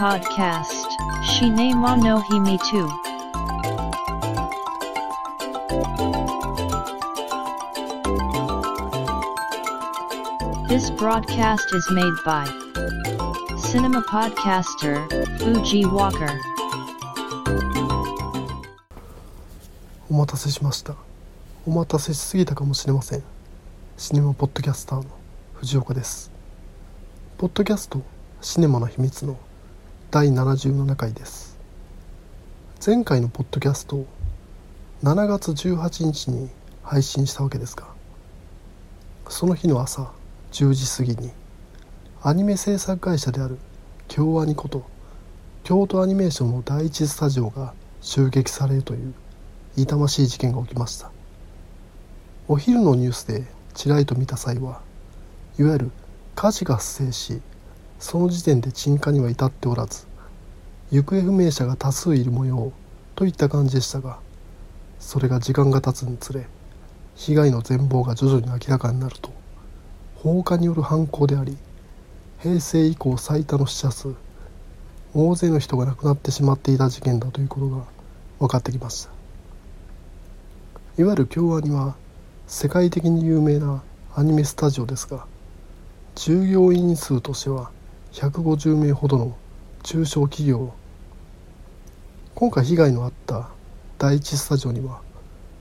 Podcast Shine wa no hime too. This broadcast is made by Cinema Podcaster Fuji Walker. お待たせしましたお待たせしすぎたかもしれませんシネマポッドキャスターの藤岡ですポッドキャストシネマの秘密の第77回です。前回のポッドキャストを7月18日に配信したわけですがその日の朝10時過ぎにアニメ制作会社である京アニこと京都アニメーションの第一スタジオが襲撃されるという痛ましい事件が起きました。お昼のニュースでちらりと見た際はいわゆる火事が発生しその時点で鎮火には至っておらず行方不明者が多数いる模様といった感じでしたがそれが時間が経つにつれ被害の全貌が徐々に明らかになると放火による犯行であり平成以降最多の死者数大勢の人が亡くなってしまっていた事件だということが分かってきました。いわゆる京アニは世界的に有名なアニメスタジオですが従業員数としては150名ほどの中小企業今回被害のあった第一スタジオには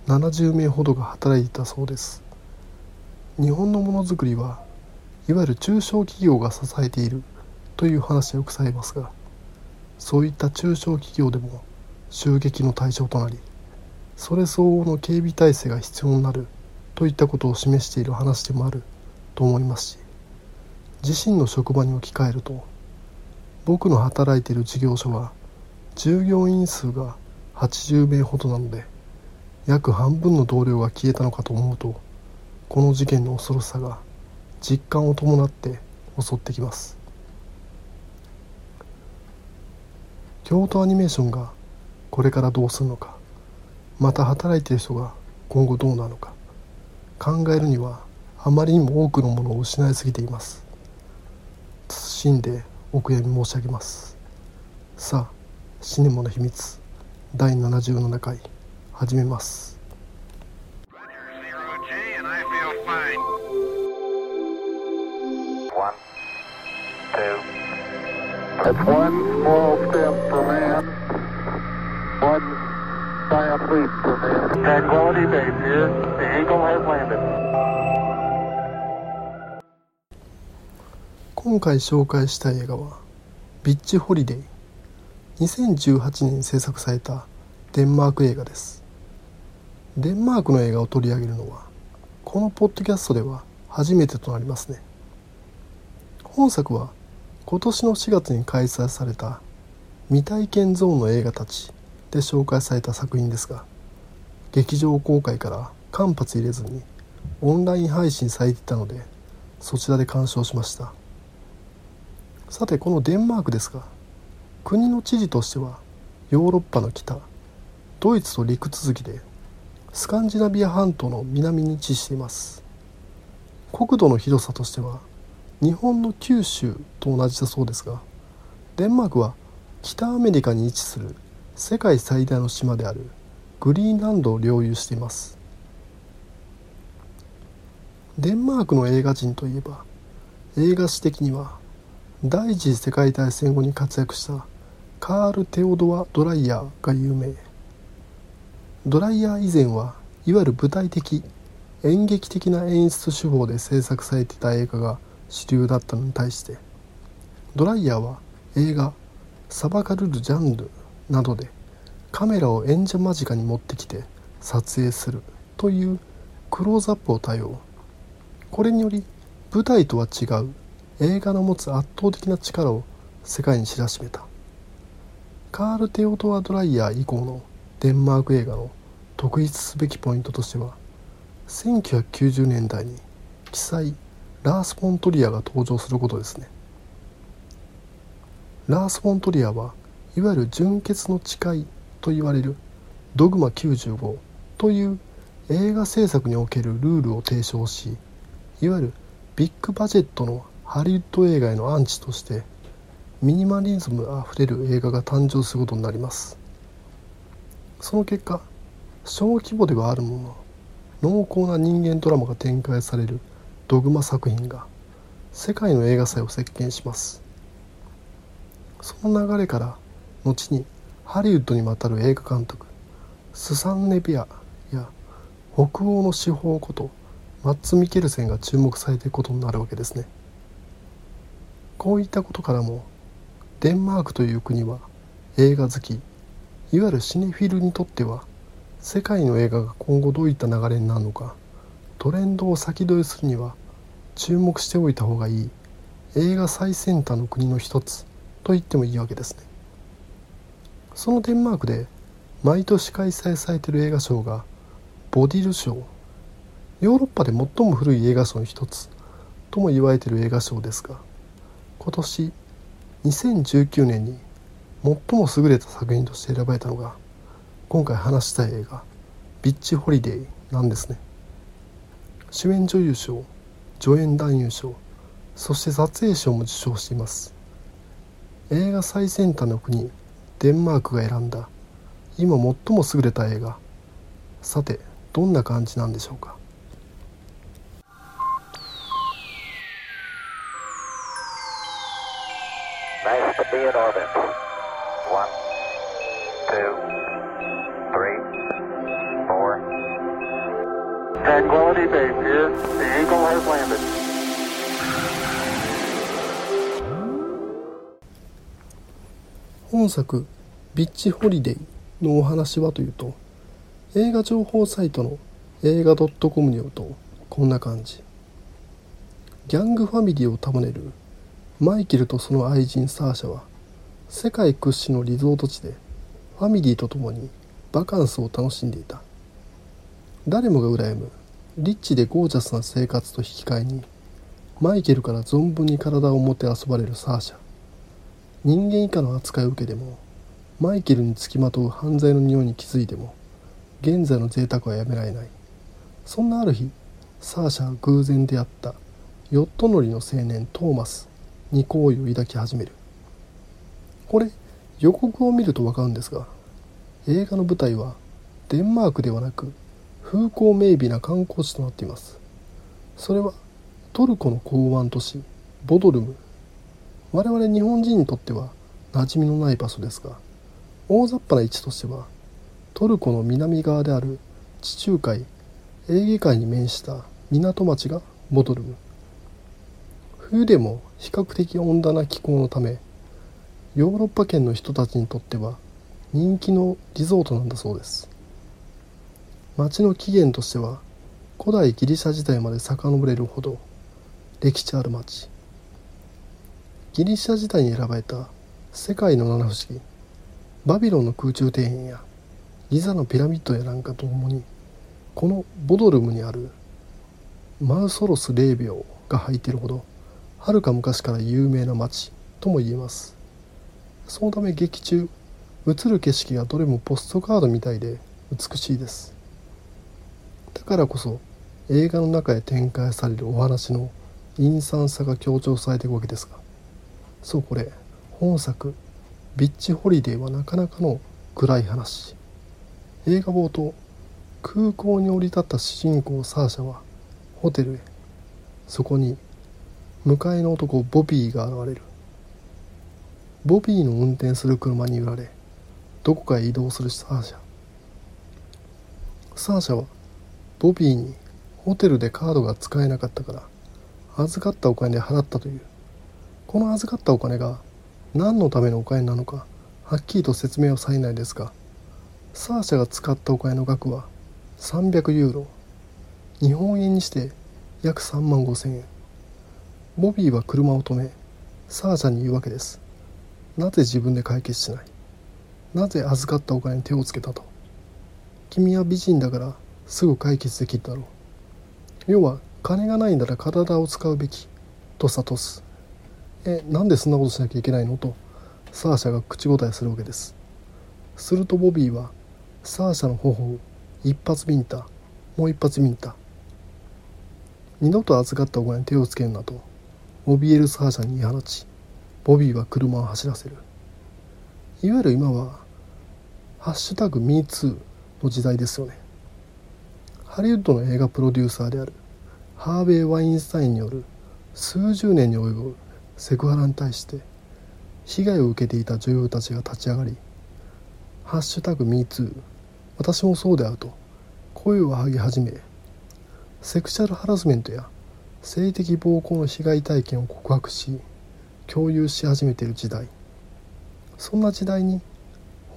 70名ほどが働いていたそうです。日本のものづくりはいわゆる中小企業が支えているという話はよくされますがそういった中小企業でも襲撃の対象となりそれ相応の警備体制が必要になるといったことを示している話でもあると思いますし自身の職場に置き換えると僕の働いている事業所は従業員数が80名ほどなので約半分の同僚が消えたのかと思うとこの事件の恐ろしさが実感を伴って襲ってきます。京都アニメーションがこれからどうするのかまた働いている人が今後どうなのか考えるにはあまりにも多くのものを失いすぎています。謹んでお悔やみ申し上げます。さあシネマの秘密第77回始めます。今回紹介した映画は「ビッチ・ホリデー」2018年制作されたデンマーク映画です。デンマークの映画を取り上げるのはこのポッドキャストでは初めてとなりますね。本作は今年の4月に開催された未体験ゾーンの映画たちで紹介された作品ですが劇場公開から間髪入れずにオンライン配信されていたのでそちらで鑑賞しました。さてこのデンマークですが国の知事としてはヨーロッパの北ドイツと陸続きでスカンジナビア半島の南に位置しています。国土の広さとしては日本の九州と同じだそうですがデンマークは北アメリカに位置する世界最大の島であるグリーンランドを領有しています。デンマークの映画人といえば映画史的には第一次世界大戦後に活躍したカール・テオドア・ドライヤーが有名。ドライヤー以前はいわゆる舞台的演劇的な演出手法で制作されていた映画が主流だったのに対してドライヤーは映画「サバカルル・ジャンル」などでカメラを演者間近に持ってきて撮影するというクローズアップを多用。これにより舞台とは違う映画の持つ圧倒的な力を世界に知らしめた。カール・テオドア・ドライヤー以降のデンマーク映画の特筆すべきポイントとしては1990年代に記載ラース・フォントリアが登場することですね。ラース・フォントリアはいわゆる純潔の誓いと言われるドグマ95という映画制作におけるルールを提唱しいわゆるビッグバジェットのハリウッド映画へのアンチとしてミニマリズムあふれる映画が誕生することになります。その結果小規模ではあるものの濃厚な人間ドラマが展開されるドグマ作品が世界の映画祭を席巻します。その流れから後にハリウッドにまたる映画監督スサンネ・ビアや北欧の司法ことマッツ・ミケルセンが注目されていくことになるわけですね。こういったことからもデンマークという国は映画好きいわゆるシネフィルにとっては世界の映画が今後どういった流れになるのかトレンドを先取りするには注目しておいた方がいい映画最先端の国の一つと言ってもいいわけですね。そのデンマークで毎年開催されている映画賞がボディル賞。ヨーロッパで最も古い映画賞の一つとも言われている映画賞ですが今年2019年に最も優れた作品として選ばれたのが今回話したい映画「ビッチ・ホリデー」なんですね。主演女優賞助演男優賞そして撮影賞も受賞しています。映画最先端の国デンマークが選んだ今最も優れた映画。さてどんな感じなんでしょうか。本作「ビッチホリデー」のお話はというと映画情報サイトの映画 .com によるとこんな感じ。ギャングファミリーを束ねるマイケルとその愛人サーシャは世界屈指のリゾート地でファミリーと共にバカンスを楽しんでいた。誰もが羨むリッチでゴージャスな生活と引き換えにマイケルから存分に体をもてあそばれるサーシャ。人間以下の扱いを受けてもマイケルにつきまとう犯罪の匂いに気づいても現在の贅沢はやめられない。そんなある日サーシャは偶然出会ったヨット乗りの青年トーマスに好意を抱き始める。これ予告を見ると分かるんですが映画の舞台はデンマークではなく風光明媚な観光地となっています。それはトルコの港湾都市ボドルム。我々日本人にとっては馴染みのない場所ですが大雑把な位置としてはトルコの南側である地中海エーゲ海に面した港町がボドルム冬でも比較的温暖な気候のためヨーロッパ圏の人たちにとっては人気のリゾートなんだそうです。町の起源としては古代ギリシャ時代まで遡れるほど歴史ある町。ギリシャ時代に選ばれた世界の七不思議バビロンの空中庭園やギザのピラミッドやなんかとともにこのボドルムにあるマウソロス霊廟が入っているほどはるか昔から有名な町とも言えます。そのため劇中映る景色がどれもポストカードみたいで美しいです。だからこそ映画の中へ展開されるお話の陰惨さが強調されていくわけですがそうこれ。本作「ビッチ・ホリデー」はなかなかの暗い話。映画冒頭。空港に降り立った主人公サーシャはホテルへ。そこに向かいの男ボビーが現れる。ボビーの運転する車に揺られどこかへ移動するサーシャ。サーシャはボビーにホテルでカードが使えなかったから預かったお金で払ったという。この預かったお金が何のためのお金なのかはっきりと説明はされないですがサーシャが使ったお金の額は300ユーロ。日本円にして約3万5千円。ボビーは車を止めサーシャに言うわけです。なぜ自分で解決しない？なぜ預かったお金に手をつけたと？君は美人だからすぐ解決できるだろう。要は金がないなら体を使うべきと諭す。えなんでそんなことしなきゃいけないの？とサーシャが口答えするわけです。するとボビーはサーシャの頬を一発ビンタもう一発ビンタ二度と預かったお金に手をつけるなと怯えるサーシャに言い放ちボビーは車を走らせる。いわゆる今は「ハッシュタグ #MeToo」の時代ですよね。ハリウッドの映画プロデューサーであるハーベイ・ワインスタインによる数十年に及ぶセクハラに対して被害を受けていた女優たちが立ち上がり「ハッシュタグ #MeToo」私もそうであると声を上げ始めセクシャルハラスメントや性的暴行の被害体験を告白し共有し始めている時代。そんな時代に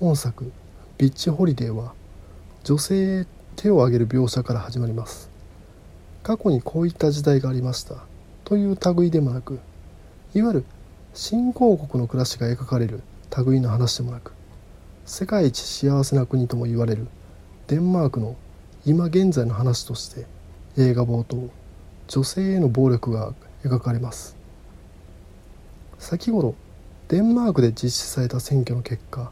本作「ビッチ・ホリデー」は女性へ手を挙げる描写から始まります。過去にこういった時代がありましたという類でもなくいわゆる新興国の暮らしが描かれる類の話でもなく世界一幸せな国とも言われるデンマークの今現在の話として映画冒頭女性への暴力が描かれます。先頃デンマークで実施された選挙の結果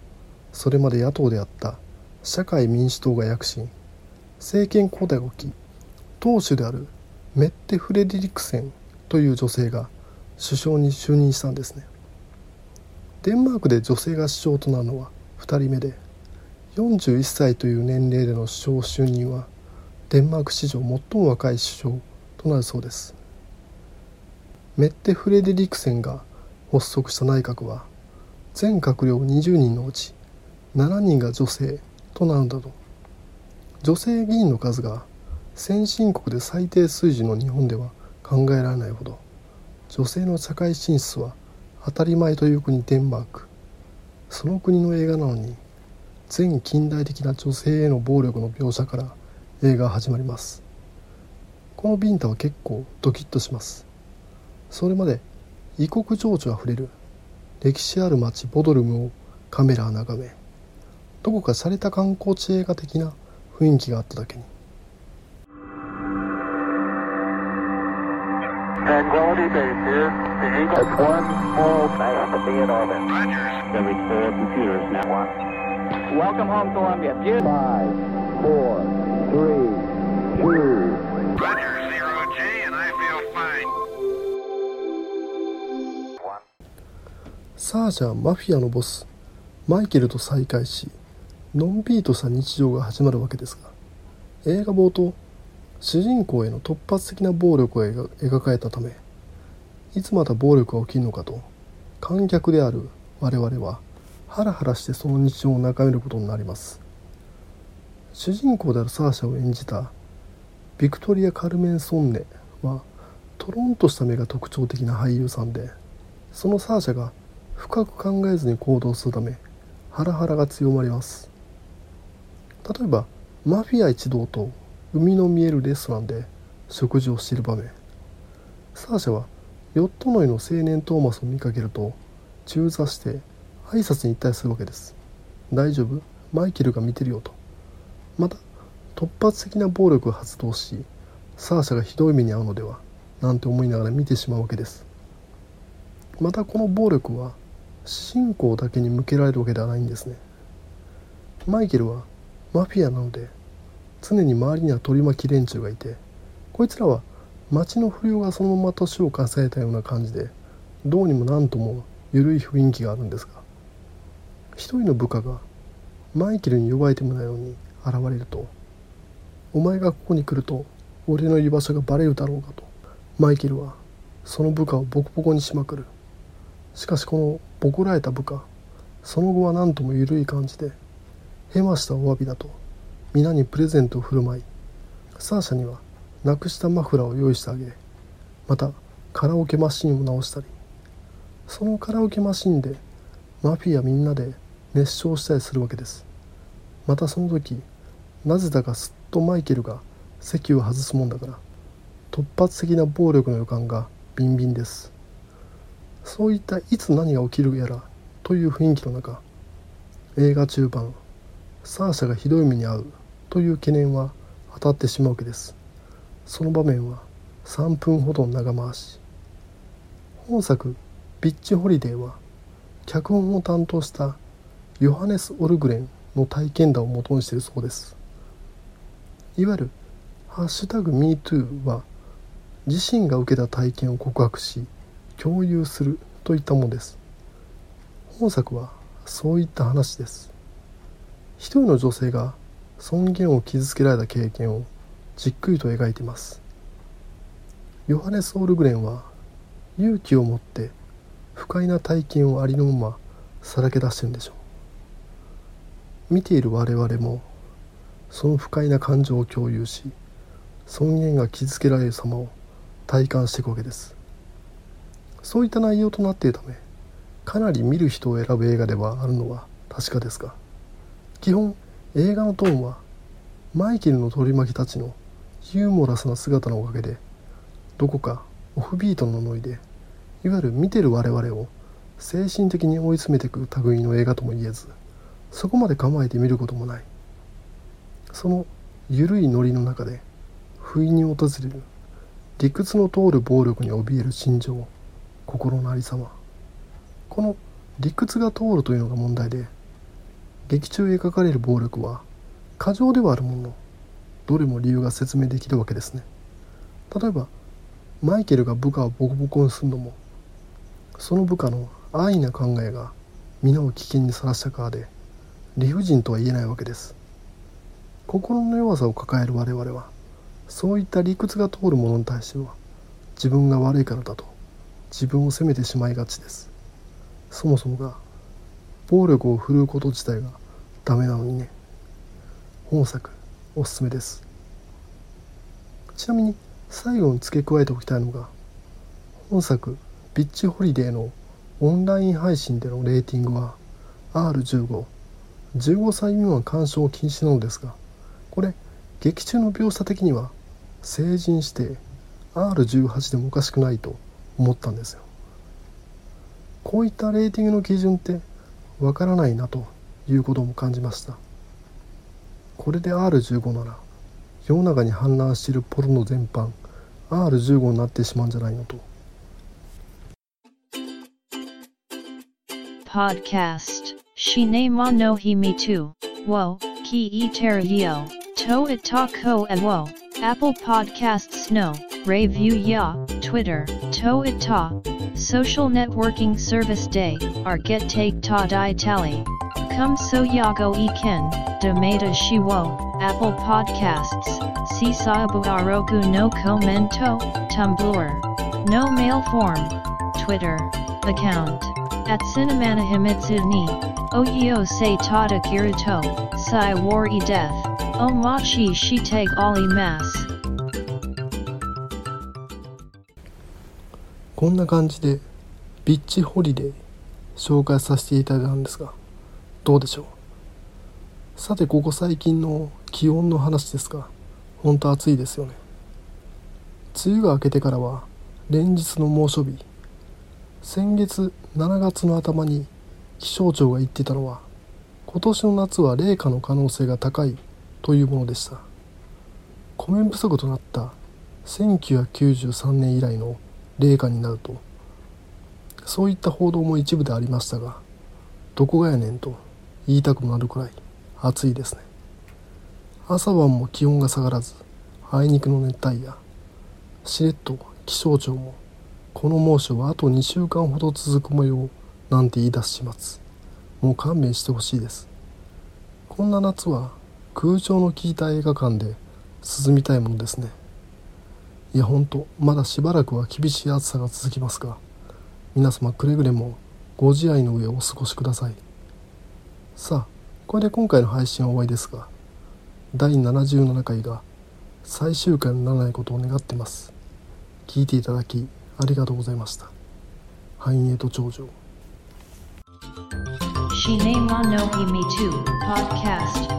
それまで野党であった社会民主党が躍進政権交代が起き党首であるメッテ・フレデリクセンという女性が首相に就任したんですね。デンマークで女性が首相となるのは2人目で41歳という年齢での首相就任はデンマーク史上最も若い首相となるそうです。メッテ・フレデリクセンが発足した内閣は全閣僚20人のうち7人が女性となるなど女性議員の数が先進国で最低水準の日本では考えられないほど。女性の社会進出は当たり前という国デンマーク。その国の映画なのに全近代的な女性への暴力の描写から映画が始まります。このビンタは結構ドキッとします。それまで異国情緒あふれる歴史ある街ボドルムをカメラは眺めどこか洒落た観光地映画的な雰囲気があっただけに Tranquility Base here. The Eagle. That's one small nice to be in orbit. Rogers. Every four computers now. One. Welcome home, Columbia. Beautiful. Five, four, three, two, Roger, zero G, and I feel fine. one. サージャーマフィアのボスマイケルと再会しのんびりとした日常が始まるわけですが映画冒頭主人公への突発的な暴力が描描かれたためいつまた暴力が起きるのかと観客である我々はハラハラしてその日常を眺めることになります。主人公であるサーシャを演じたビクトリア・カルメン・ソンネはトロンとした目が特徴的な俳優さんでそのサーシャが深く考えずに行動するためハラハラが強まります。例えばマフィア一同と海の見えるレストランで食事をしている場面。サーシャはヨット内の青年トーマスを見かけると中座して挨拶に行ったりするわけです。大丈夫？マイケルが見てるよと。また突発的な暴力を発動しサーシャがひどい目に遭うのではなんて思いながら見てしまうわけです。またこの暴力は主人公だけに向けられるわけではないんですね。マイケルはマフィアなので常に周りには取り巻き連中がいてこいつらは町の不良がそのまま年を重ねたような感じでどうにも何とも緩い雰囲気があるんですが一人の部下がマイケルに呼ばれてもないのに現れると「お前がここに来ると俺の居場所がバレるだろうか」とマイケルはその部下をボコボコにしまくる。しかしこのボコられた部下その後は何とも緩い感じでヘマしたお詫びだと皆にプレゼントを振る舞いサーシャにはなくしたマフラーを用意してあげまたカラオケマシンを直したりそのカラオケマシンでマフィアみんなで熱唱したりするわけです。またその時なぜだかすっとマイケルが席を外すもんだから突発的な暴力の予感がビンビンです。そういったいつ何が起きるやらという雰囲気の中映画中盤サーシャがひどい目に遭う。という懸念は当たってしまうわけです。その場面は3分ほど長回し。本作「ビッチ・ホリデー」は脚本を担当したヨハネス・オルグレンの体験談を元にしているそうです。いわゆる「ハッシュタグ #MeToo」は自身が受けた体験を告白し共有するといったものです。本作はそういった話です。一人の女性が尊厳を傷つけられた経験をじっくりと描いています。ヨハネス・オルグレンは勇気を持って不快な体験をありのままさらけ出してるんでしょう。見ている我々もその不快な感情を共有し尊厳が傷つけられる様を体感していくわけです。そういった内容となっているためかなり見る人を選ぶ映画ではあるのは確かですが基本映画のトーンはマイケルの取り巻きたちのユーモラスな姿のおかげでどこかオフビートのノリでいわゆる見てる我々を精神的に追い詰めていく類の映画とも言えずそこまで構えて見ることもない。その緩いノリの中で不意に訪れる理屈の通る暴力に怯える心情心のありさま。この理屈が通るというのが問題で劇中描かれる暴力は過剰ではあるもののどれも理由が説明できるわけですね。例えばマイケルが部下をボコボコにするのもその部下の安易な考えが皆を危険にさらしたからで理不尽とは言えないわけです。心の弱さを抱える我々はそういった理屈が通るものに対しては自分が悪いからだと自分を責めてしまいがちです。そもそもが暴力を振るうこと自体がダメなのにね。本作おすすめです。ちなみに最後に付け加えておきたいのが本作「ビッチホリデー」のオンライン配信でのレーティングは R1515 歳未満鑑賞禁止なのですがこれ劇中の描写的には成人して R18 でもおかしくないと思ったんですよ。こういったレーティングの基準ってわからないなということも感じましたこれで R15 なら世の中に氾濫しているポルノ全般 R15 になってしまうんじゃないのと Podcast. Shinema no himi tu. Wo, ki e terio. To itako e wo. Apple Podcasts no. Review ya. Twitter. To ita. Social networking service day. Our get take ta di tally. Come so yago e ken. Demata shiwo. Apple Podcasts. Sisabu arogu no commento. Tumblr. No mail form. Twitter. Account. At Cinemana Himitsu ni. Oyo se tada kiruto. Sai war e death. Omachi shite ali mas. こんな感じでビッチホリデー紹介させていただいたんですがどうでしょう？さてここ最近の気温の話ですが本当暑いですよね。梅雨が明けてからは連日の猛暑日。先月7月の頭に気象庁が言ってたのは今年の夏は冷夏の可能性が高いというものでした。米不足となった1993年以来の冷夏になると。そういった報道も一部でありましたがどこがやねんと言いたくなるくらい暑いですね。朝晩も気温が下がらずあいにくの熱帯夜しれっと気象庁もこの猛暑はあと2週間ほど続く模様なんて言い出します。もう勘弁してほしいです。こんな夏は空調の効いた映画館で涼みたいものですね。いやほんとまだしばらくは厳しい暑さが続きますが皆様くれぐれもご自愛の上お過ごしくださいさあこれで今回の配信は終わりですが第77回が最終回にならないことを願ってます聞いていただきありがとうございました繁栄と長寿 Shinema no himi tu. Podcast.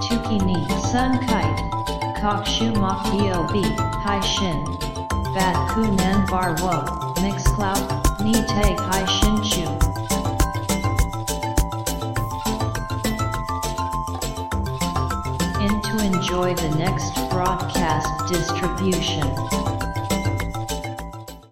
Tuki ni sun kite. Kokshu mok dob. Hai shin. Bat ku nan bar wo. Mix cloud. Ni te hai shin chu. Enjoy the next broadcast distribution.